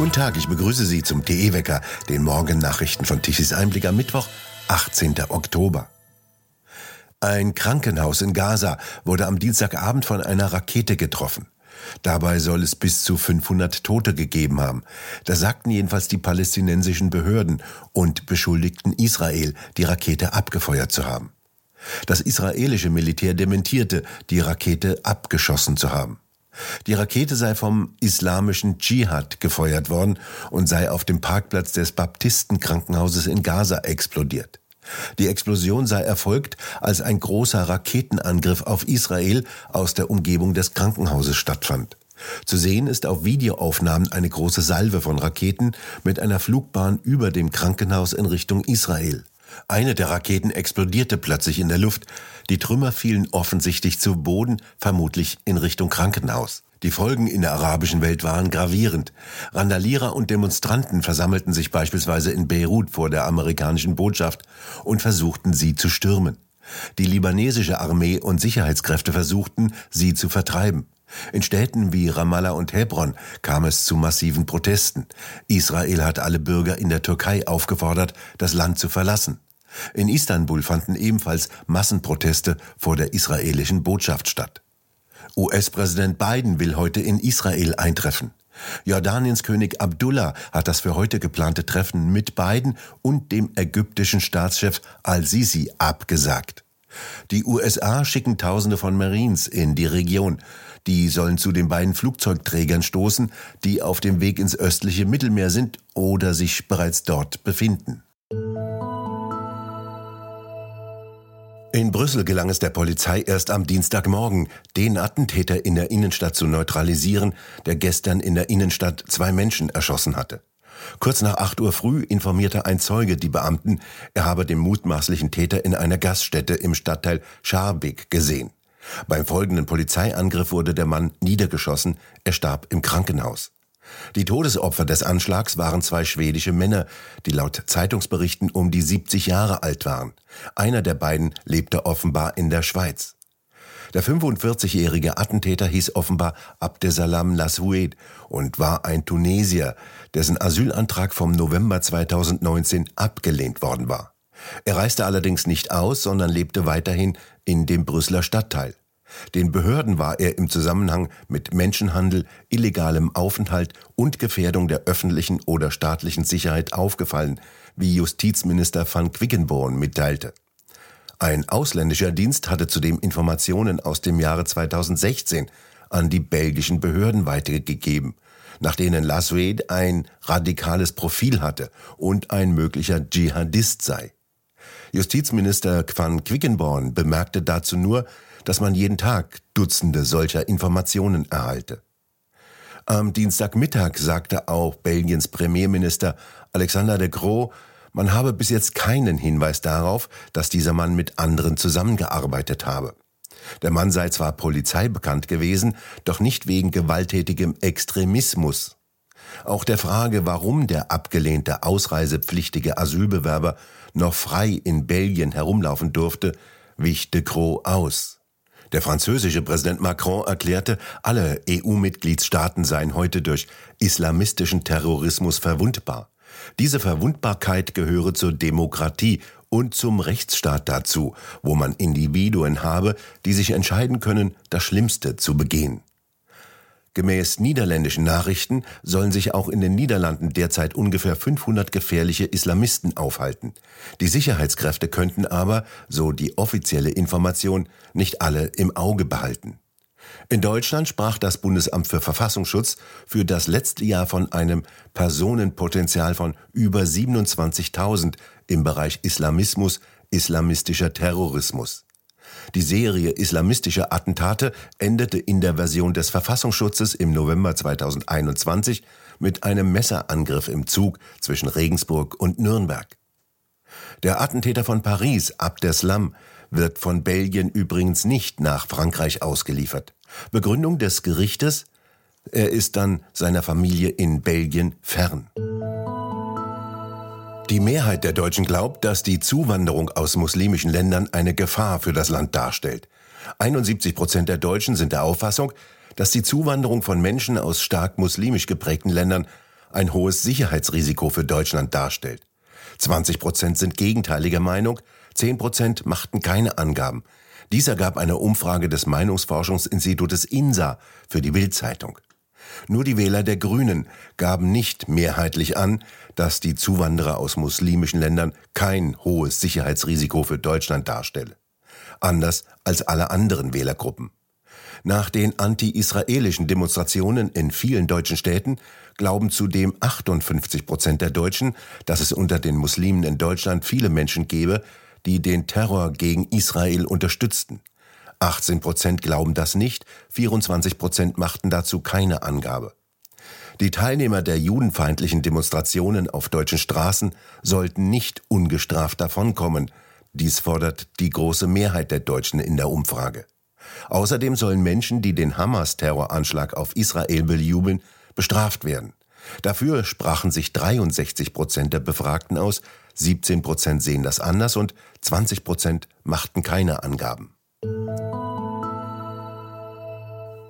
Guten Tag, ich begrüße Sie zum TE-Wecker, den Morgennachrichten von Tichys Einblick am Mittwoch, 18. Oktober. Ein Krankenhaus in Gaza wurde am Dienstagabend von einer Rakete getroffen. Dabei soll es bis zu 500 Tote gegeben haben. Das sagten jedenfalls die palästinensischen Behörden und beschuldigten Israel, die Rakete abgefeuert zu haben. Das israelische Militär dementierte, die Rakete abgeschossen zu haben. Die Rakete sei vom islamischen Dschihad gefeuert worden und sei auf dem Parkplatz des Baptistenkrankenhauses in Gaza explodiert. Die Explosion sei erfolgt, als ein großer Raketenangriff auf Israel aus der Umgebung des Krankenhauses stattfand. Zu sehen ist auf Videoaufnahmen eine große Salve von Raketen mit einer Flugbahn über dem Krankenhaus in Richtung Israel. Eine der Raketen explodierte plötzlich in der Luft. Die Trümmer fielen offensichtlich zu Boden, vermutlich in Richtung Krankenhaus. Die Folgen in der arabischen Welt waren gravierend. Randalierer und Demonstranten versammelten sich beispielsweise in Beirut vor der amerikanischen Botschaft und versuchten sie zu stürmen. Die libanesische Armee und Sicherheitskräfte versuchten, sie zu vertreiben. In Städten wie Ramallah und Hebron kam es zu massiven Protesten. Israel hat alle Bürger in der Türkei aufgefordert, das Land zu verlassen. In Istanbul fanden ebenfalls Massenproteste vor der israelischen Botschaft statt. US-Präsident Biden will heute in Israel eintreffen. Jordaniens König Abdullah hat das für heute geplante Treffen mit Biden und dem ägyptischen Staatschef al-Sisi abgesagt. Die USA schicken Tausende von Marines in die Region. Die sollen zu den beiden Flugzeugträgern stoßen, die auf dem Weg ins östliche Mittelmeer sind oder sich bereits dort befinden. In Brüssel gelang es der Polizei erst am Dienstagmorgen, den Attentäter in der Innenstadt zu neutralisieren, der gestern in der Innenstadt zwei Menschen erschossen hatte. Kurz nach 8 Uhr früh informierte ein Zeuge die Beamten, er habe den mutmaßlichen Täter in einer Gaststätte im Stadtteil Scharbeck gesehen. Beim folgenden Polizeiangriff wurde der Mann niedergeschossen, er starb im Krankenhaus. Die Todesopfer des Anschlags waren zwei schwedische Männer, die laut Zeitungsberichten um die 70 Jahre alt waren. Einer der beiden lebte offenbar in der Schweiz. Der 45-jährige Attentäter hieß offenbar Abdesalam Lasoued und war ein Tunesier, dessen Asylantrag vom November 2019 abgelehnt worden war. Er reiste allerdings nicht aus, sondern lebte weiterhin in dem Brüsseler Stadtteil. Den Behörden war er im Zusammenhang mit Menschenhandel, illegalem Aufenthalt und Gefährdung der öffentlichen oder staatlichen Sicherheit aufgefallen, wie Justizminister van Quickenborn mitteilte. Ein ausländischer Dienst hatte zudem Informationen aus dem Jahre 2016 an die belgischen Behörden weitergegeben, nach denen Laswede ein radikales Profil hatte und ein möglicher Dschihadist sei. Justizminister Van Quickenborn bemerkte dazu nur, dass man jeden Tag Dutzende solcher Informationen erhalte. Am Dienstagmittag sagte auch Belgiens Premierminister Alexander de Croo, man habe bis jetzt keinen Hinweis darauf, dass dieser Mann mit anderen zusammengearbeitet habe. Der Mann sei zwar Polizei bekannt gewesen, doch nicht wegen gewalttätigem Extremismus. Auch der Frage, warum der abgelehnte ausreisepflichtige Asylbewerber noch frei in Belgien herumlaufen durfte, wich de Croo aus. Der französische Präsident Macron erklärte, alle EU-Mitgliedstaaten seien heute durch islamistischen Terrorismus verwundbar. Diese Verwundbarkeit gehöre zur Demokratie und zum Rechtsstaat dazu, wo man Individuen habe, die sich entscheiden können, das Schlimmste zu begehen. Gemäß niederländischen Nachrichten sollen sich auch in den Niederlanden derzeit ungefähr 500 gefährliche Islamisten aufhalten. Die Sicherheitskräfte könnten aber, so die offizielle Information, nicht alle im Auge behalten. In Deutschland sprach das Bundesamt für Verfassungsschutz für das letzte Jahr von einem Personenpotenzial von über 27.000 im Bereich Islamismus, islamistischer Terrorismus. Die Serie islamistischer Attentate endete in der Version des Verfassungsschutzes im November 2021 mit einem Messerangriff im Zug zwischen Regensburg und Nürnberg. Der Attentäter von Paris, Abdeslam, wird von Belgien übrigens nicht nach Frankreich ausgeliefert. Begründung des Gerichtes, er ist dann seiner Familie in Belgien fern. Die Mehrheit der Deutschen glaubt, dass die Zuwanderung aus muslimischen Ländern eine Gefahr für das Land darstellt. 71 Prozent der Deutschen sind der Auffassung, dass die Zuwanderung von Menschen aus stark muslimisch geprägten Ländern ein hohes Sicherheitsrisiko für Deutschland darstellt. 20 Prozent sind gegenteiliger Meinung, 10 Prozent machten keine Angaben. Dies ergab eine Umfrage des Meinungsforschungsinstitutes INSA für die Bild-Zeitung. Nur die Wähler der Grünen gaben nicht mehrheitlich an, dass die Zuwanderer aus muslimischen Ländern kein hohes Sicherheitsrisiko für Deutschland darstelle. Anders als alle anderen Wählergruppen. Nach den anti-israelischen Demonstrationen in vielen deutschen Städten glauben zudem 58 Prozent der Deutschen, dass es unter den Muslimen in Deutschland viele Menschen gebe, die den Terror gegen Israel unterstützten. 18 Prozent glauben das nicht, 24 Prozent machten dazu keine Angabe. Die Teilnehmer der judenfeindlichen Demonstrationen auf deutschen Straßen sollten nicht ungestraft davonkommen. Dies fordert die große Mehrheit der Deutschen in der Umfrage. Außerdem sollen Menschen, die den Hamas-Terroranschlag auf Israel bejubeln, bestraft werden. Dafür sprachen sich 63 Prozent der Befragten aus, 17 Prozent sehen das anders und 20 Prozent machten keine Angaben.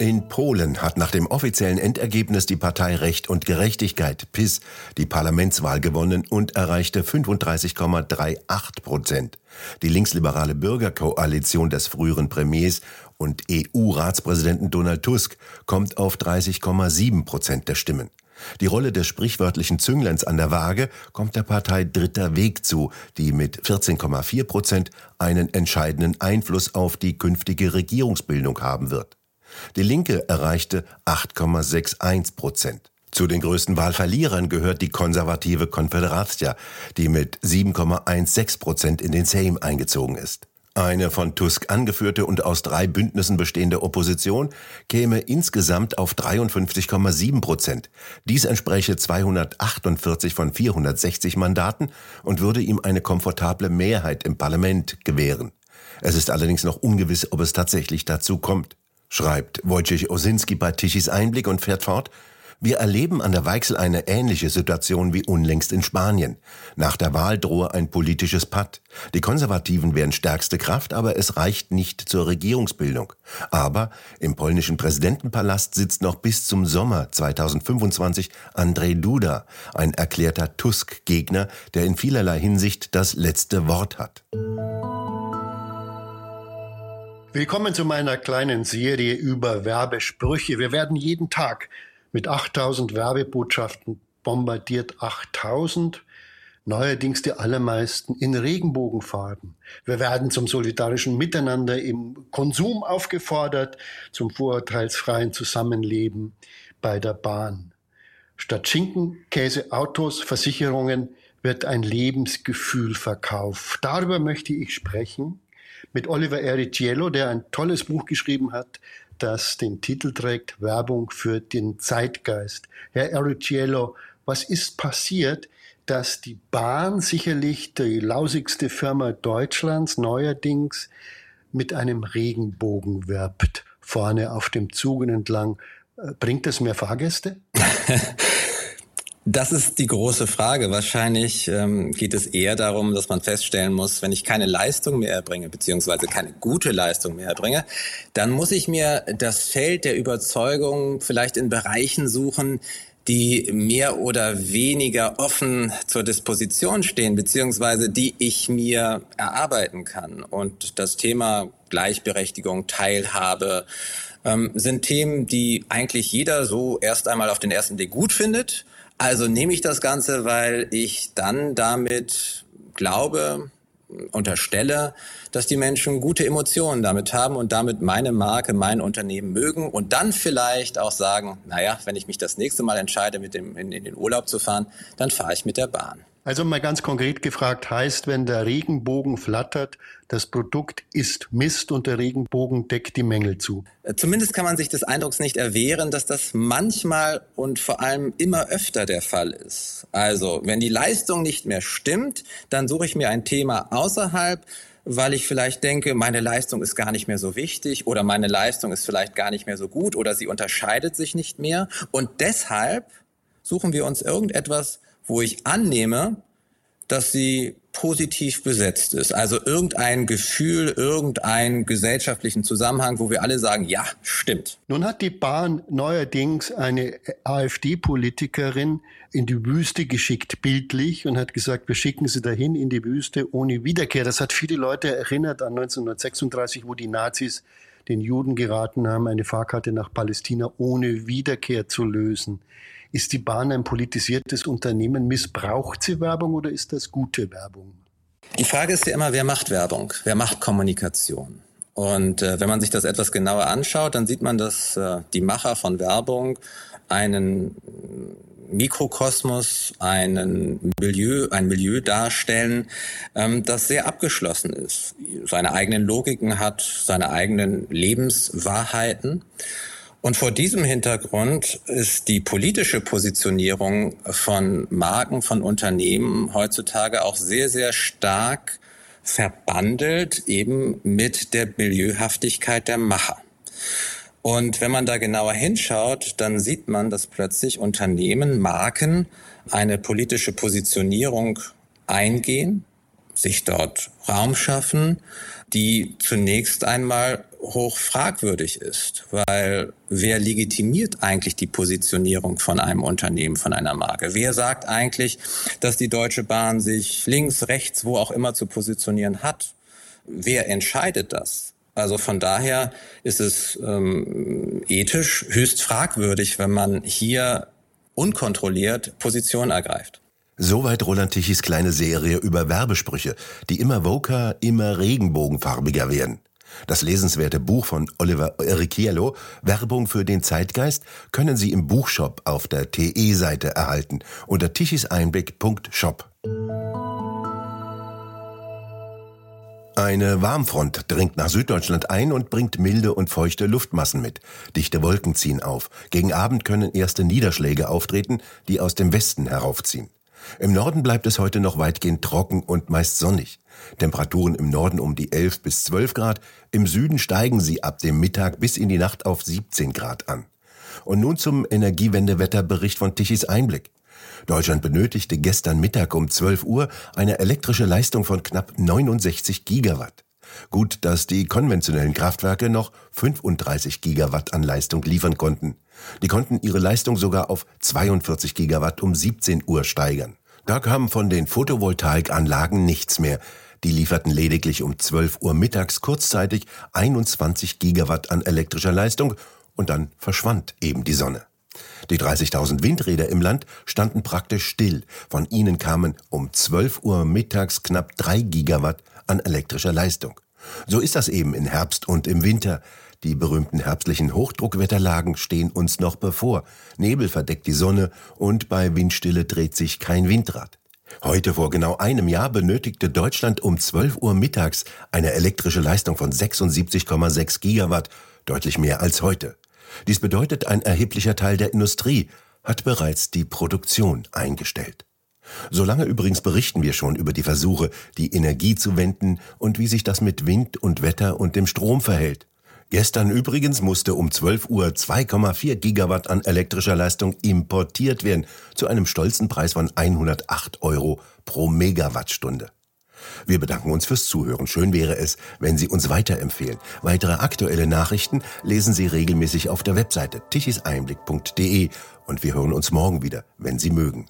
In Polen hat nach dem offiziellen Endergebnis die Partei Recht und Gerechtigkeit PIS die Parlamentswahl gewonnen und erreichte 35,38 Prozent. Die linksliberale Bürgerkoalition des früheren Premiers und EU-Ratspräsidenten Donald Tusk kommt auf 30,7 Prozent der Stimmen. Die Rolle des sprichwörtlichen Züngleins an der Waage kommt der Partei Dritter Weg zu, die mit 14,4 Prozent einen entscheidenden Einfluss auf die künftige Regierungsbildung haben wird. Die Linke erreichte 8,61 Prozent. Zu den größten Wahlverlierern gehört die konservative Konfederatia, die mit 7,16 Prozent in den Sejm eingezogen ist. Eine von Tusk angeführte und aus drei Bündnissen bestehende Opposition käme insgesamt auf 53,7 Prozent. Dies entspräche 248 von 460 Mandaten und würde ihm eine komfortable Mehrheit im Parlament gewähren. Es ist allerdings noch ungewiss, ob es tatsächlich dazu kommt schreibt Wojciech Osinski bei Tischis Einblick und fährt fort, wir erleben an der Weichsel eine ähnliche Situation wie unlängst in Spanien. Nach der Wahl drohe ein politisches Patt. Die Konservativen wären stärkste Kraft, aber es reicht nicht zur Regierungsbildung. Aber im polnischen Präsidentenpalast sitzt noch bis zum Sommer 2025 Andrzej Duda, ein erklärter Tusk-Gegner, der in vielerlei Hinsicht das letzte Wort hat. Willkommen zu meiner kleinen Serie über Werbesprüche. Wir werden jeden Tag mit 8000 Werbebotschaften bombardiert. 8000, neuerdings die allermeisten in Regenbogenfarben. Wir werden zum solidarischen Miteinander im Konsum aufgefordert, zum vorurteilsfreien Zusammenleben bei der Bahn. Statt Schinken, Käse, Autos, Versicherungen wird ein Lebensgefühl verkauft. Darüber möchte ich sprechen mit Oliver Ericiello, der ein tolles Buch geschrieben hat, das den Titel trägt Werbung für den Zeitgeist. Herr Ericiello, was ist passiert, dass die Bahn sicherlich die lausigste Firma Deutschlands neuerdings mit einem Regenbogen wirbt, vorne auf dem Zug entlang. Äh, bringt das mehr Fahrgäste? Das ist die große Frage. Wahrscheinlich ähm, geht es eher darum, dass man feststellen muss, wenn ich keine Leistung mehr erbringe, beziehungsweise keine gute Leistung mehr erbringe, dann muss ich mir das Feld der Überzeugung vielleicht in Bereichen suchen, die mehr oder weniger offen zur Disposition stehen, beziehungsweise die ich mir erarbeiten kann. Und das Thema Gleichberechtigung, Teilhabe, ähm, sind Themen, die eigentlich jeder so erst einmal auf den ersten Blick gut findet also nehme ich das Ganze, weil ich dann damit glaube, unterstelle, dass die Menschen gute Emotionen damit haben und damit meine Marke, mein Unternehmen mögen und dann vielleicht auch sagen, naja, wenn ich mich das nächste Mal entscheide, mit dem, in, in den Urlaub zu fahren, dann fahre ich mit der Bahn. Also mal ganz konkret gefragt heißt, wenn der Regenbogen flattert, das Produkt ist Mist und der Regenbogen deckt die Mängel zu. Äh, zumindest kann man sich des Eindrucks nicht erwehren, dass das manchmal und vor allem immer öfter der Fall ist. Also, wenn die Leistung nicht mehr stimmt, dann suche ich mir ein Thema außerhalb, weil ich vielleicht denke, meine Leistung ist gar nicht mehr so wichtig oder meine Leistung ist vielleicht gar nicht mehr so gut oder sie unterscheidet sich nicht mehr. Und deshalb suchen wir uns irgendetwas, wo ich annehme, dass sie positiv besetzt ist. Also irgendein Gefühl, irgendeinen gesellschaftlichen Zusammenhang, wo wir alle sagen, ja, stimmt. Nun hat die Bahn neuerdings eine AfD-Politikerin in die Wüste geschickt, bildlich, und hat gesagt, wir schicken sie dahin in die Wüste ohne Wiederkehr. Das hat viele Leute erinnert an 1936, wo die Nazis den Juden geraten haben, eine Fahrkarte nach Palästina ohne Wiederkehr zu lösen. Ist die Bahn ein politisiertes Unternehmen? Missbraucht sie Werbung oder ist das gute Werbung? Die Frage ist ja immer, wer macht Werbung? Wer macht Kommunikation? Und äh, wenn man sich das etwas genauer anschaut, dann sieht man, dass äh, die Macher von Werbung einen Mikrokosmos, einen Milieu, ein Milieu darstellen, ähm, das sehr abgeschlossen ist, seine eigenen Logiken hat, seine eigenen Lebenswahrheiten. Und vor diesem Hintergrund ist die politische Positionierung von Marken, von Unternehmen heutzutage auch sehr, sehr stark verbandelt eben mit der Milieuhaftigkeit der Macher. Und wenn man da genauer hinschaut, dann sieht man, dass plötzlich Unternehmen, Marken eine politische Positionierung eingehen, sich dort Raum schaffen, die zunächst einmal hoch fragwürdig ist, weil wer legitimiert eigentlich die Positionierung von einem Unternehmen, von einer Marke? Wer sagt eigentlich, dass die Deutsche Bahn sich links, rechts, wo auch immer zu positionieren hat? Wer entscheidet das? Also von daher ist es ähm, ethisch höchst fragwürdig, wenn man hier unkontrolliert Position ergreift. Soweit Roland Tichys kleine Serie über Werbesprüche, die immer woker, immer regenbogenfarbiger werden. Das lesenswerte Buch von Oliver Erichiello, Werbung für den Zeitgeist, können Sie im Buchshop auf der TE-Seite erhalten unter tichiseinblick.shop. Eine Warmfront dringt nach Süddeutschland ein und bringt milde und feuchte Luftmassen mit. Dichte Wolken ziehen auf. Gegen Abend können erste Niederschläge auftreten, die aus dem Westen heraufziehen. Im Norden bleibt es heute noch weitgehend trocken und meist sonnig. Temperaturen im Norden um die 11 bis 12 Grad, im Süden steigen sie ab dem Mittag bis in die Nacht auf 17 Grad an. Und nun zum Energiewendewetterbericht von Tichys Einblick. Deutschland benötigte gestern Mittag um 12 Uhr eine elektrische Leistung von knapp 69 Gigawatt. Gut, dass die konventionellen Kraftwerke noch 35 Gigawatt an Leistung liefern konnten. Die konnten ihre Leistung sogar auf 42 Gigawatt um 17 Uhr steigern. Da kam von den Photovoltaikanlagen nichts mehr. Die lieferten lediglich um 12 Uhr mittags kurzzeitig 21 Gigawatt an elektrischer Leistung und dann verschwand eben die Sonne. Die 30.000 Windräder im Land standen praktisch still. Von ihnen kamen um 12 Uhr mittags knapp 3 Gigawatt an elektrischer Leistung. So ist das eben in Herbst und im Winter. Die berühmten herbstlichen Hochdruckwetterlagen stehen uns noch bevor. Nebel verdeckt die Sonne und bei Windstille dreht sich kein Windrad. Heute vor genau einem Jahr benötigte Deutschland um 12 Uhr mittags eine elektrische Leistung von 76,6 Gigawatt, deutlich mehr als heute. Dies bedeutet, ein erheblicher Teil der Industrie hat bereits die Produktion eingestellt. Solange übrigens berichten wir schon über die Versuche, die Energie zu wenden und wie sich das mit Wind und Wetter und dem Strom verhält. Gestern übrigens musste um 12 Uhr 2,4 Gigawatt an elektrischer Leistung importiert werden, zu einem stolzen Preis von 108 Euro pro Megawattstunde. Wir bedanken uns fürs Zuhören. Schön wäre es, wenn Sie uns weiterempfehlen. Weitere aktuelle Nachrichten lesen Sie regelmäßig auf der Webseite tichiseinblick.de und wir hören uns morgen wieder, wenn Sie mögen.